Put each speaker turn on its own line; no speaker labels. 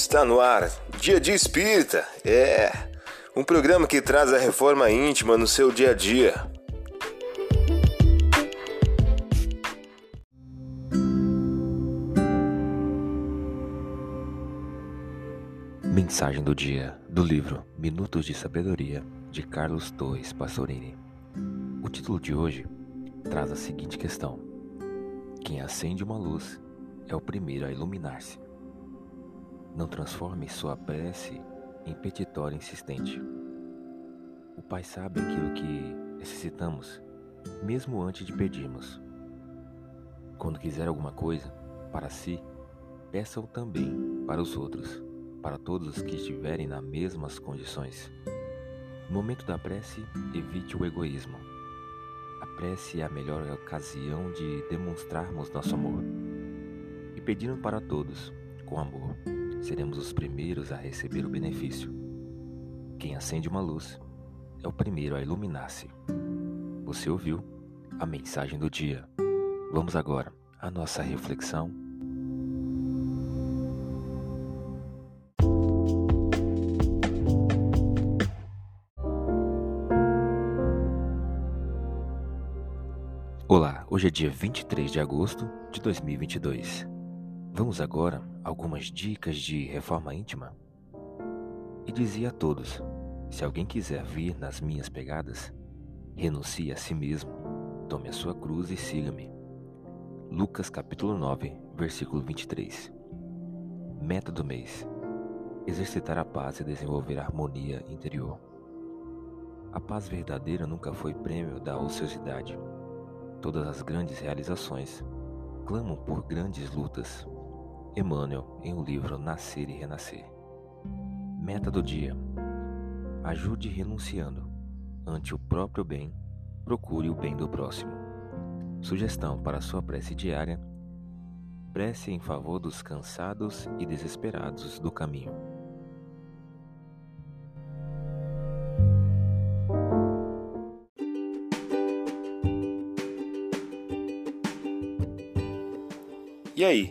Está no ar, Dia de Espírita. É um programa que traz a reforma íntima no seu dia a dia.
Mensagem do dia do livro Minutos de Sabedoria de Carlos Torres Pastorini. O título de hoje traz a seguinte questão: Quem acende uma luz é o primeiro a iluminar-se. Não transforme sua prece em petitório insistente. O Pai sabe aquilo que necessitamos, mesmo antes de pedirmos. Quando quiser alguma coisa para si, peça-o também para os outros, para todos os que estiverem nas mesmas condições. No momento da prece, evite o egoísmo. A prece é a melhor ocasião de demonstrarmos nosso amor. E pedindo para todos, com amor, seremos os primeiros a receber o benefício. Quem acende uma luz é o primeiro a iluminar-se. Você ouviu a mensagem do dia. Vamos agora à nossa reflexão. Olá, hoje é dia 23 de agosto de 2022. Vamos agora algumas dicas de reforma íntima? E dizia a todos: se alguém quiser vir nas minhas pegadas, renuncie a si mesmo, tome a sua cruz e siga-me. Lucas capítulo 9, versículo 23. Meta do mês: exercitar a paz e desenvolver a harmonia interior. A paz verdadeira nunca foi prêmio da ociosidade. Todas as grandes realizações clamam por grandes lutas Emmanuel em o livro Nascer e Renascer. Meta do dia: ajude renunciando. Ante o próprio bem, procure o bem do próximo. Sugestão para sua prece diária: prece em favor dos cansados e desesperados do caminho.
E aí,